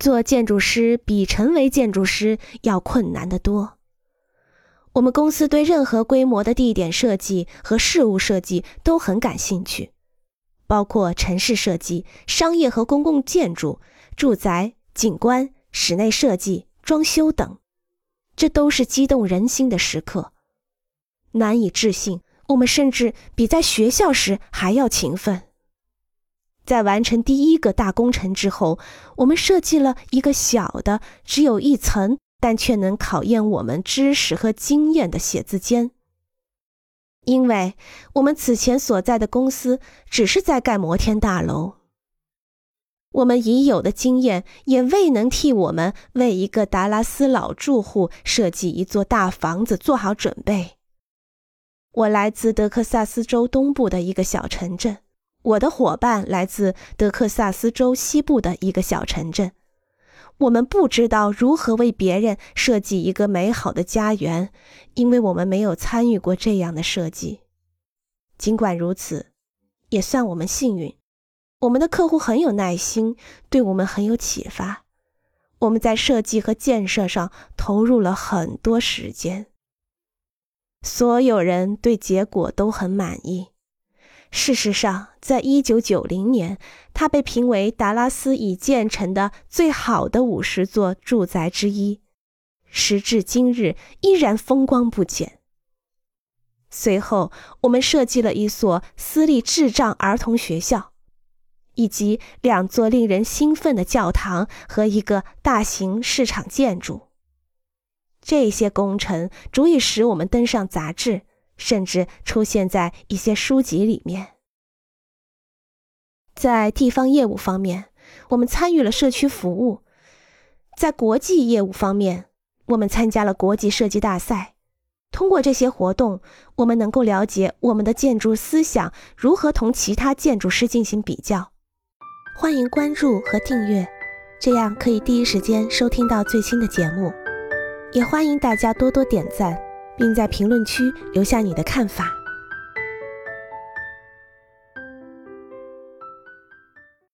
做建筑师比成为建筑师要困难得多。我们公司对任何规模的地点设计和事务设计都很感兴趣，包括城市设计、商业和公共建筑、住宅、景观、室内设计、装修等。这都是激动人心的时刻。难以置信，我们甚至比在学校时还要勤奋。在完成第一个大工程之后，我们设计了一个小的、只有一层，但却能考验我们知识和经验的写字间。因为我们此前所在的公司只是在盖摩天大楼，我们已有的经验也未能替我们为一个达拉斯老住户设计一座大房子做好准备。我来自德克萨斯州东部的一个小城镇。我的伙伴来自德克萨斯州西部的一个小城镇。我们不知道如何为别人设计一个美好的家园，因为我们没有参与过这样的设计。尽管如此，也算我们幸运。我们的客户很有耐心，对我们很有启发。我们在设计和建设上投入了很多时间。所有人对结果都很满意。事实上，在一九九零年，它被评为达拉斯已建成的最好的五十座住宅之一，时至今日依然风光不减。随后，我们设计了一所私立智障儿童学校，以及两座令人兴奋的教堂和一个大型市场建筑。这些工程足以使我们登上杂志。甚至出现在一些书籍里面。在地方业务方面，我们参与了社区服务；在国际业务方面，我们参加了国际设计大赛。通过这些活动，我们能够了解我们的建筑思想如何同其他建筑师进行比较。欢迎关注和订阅，这样可以第一时间收听到最新的节目。也欢迎大家多多点赞。并在评论区留下你的看法。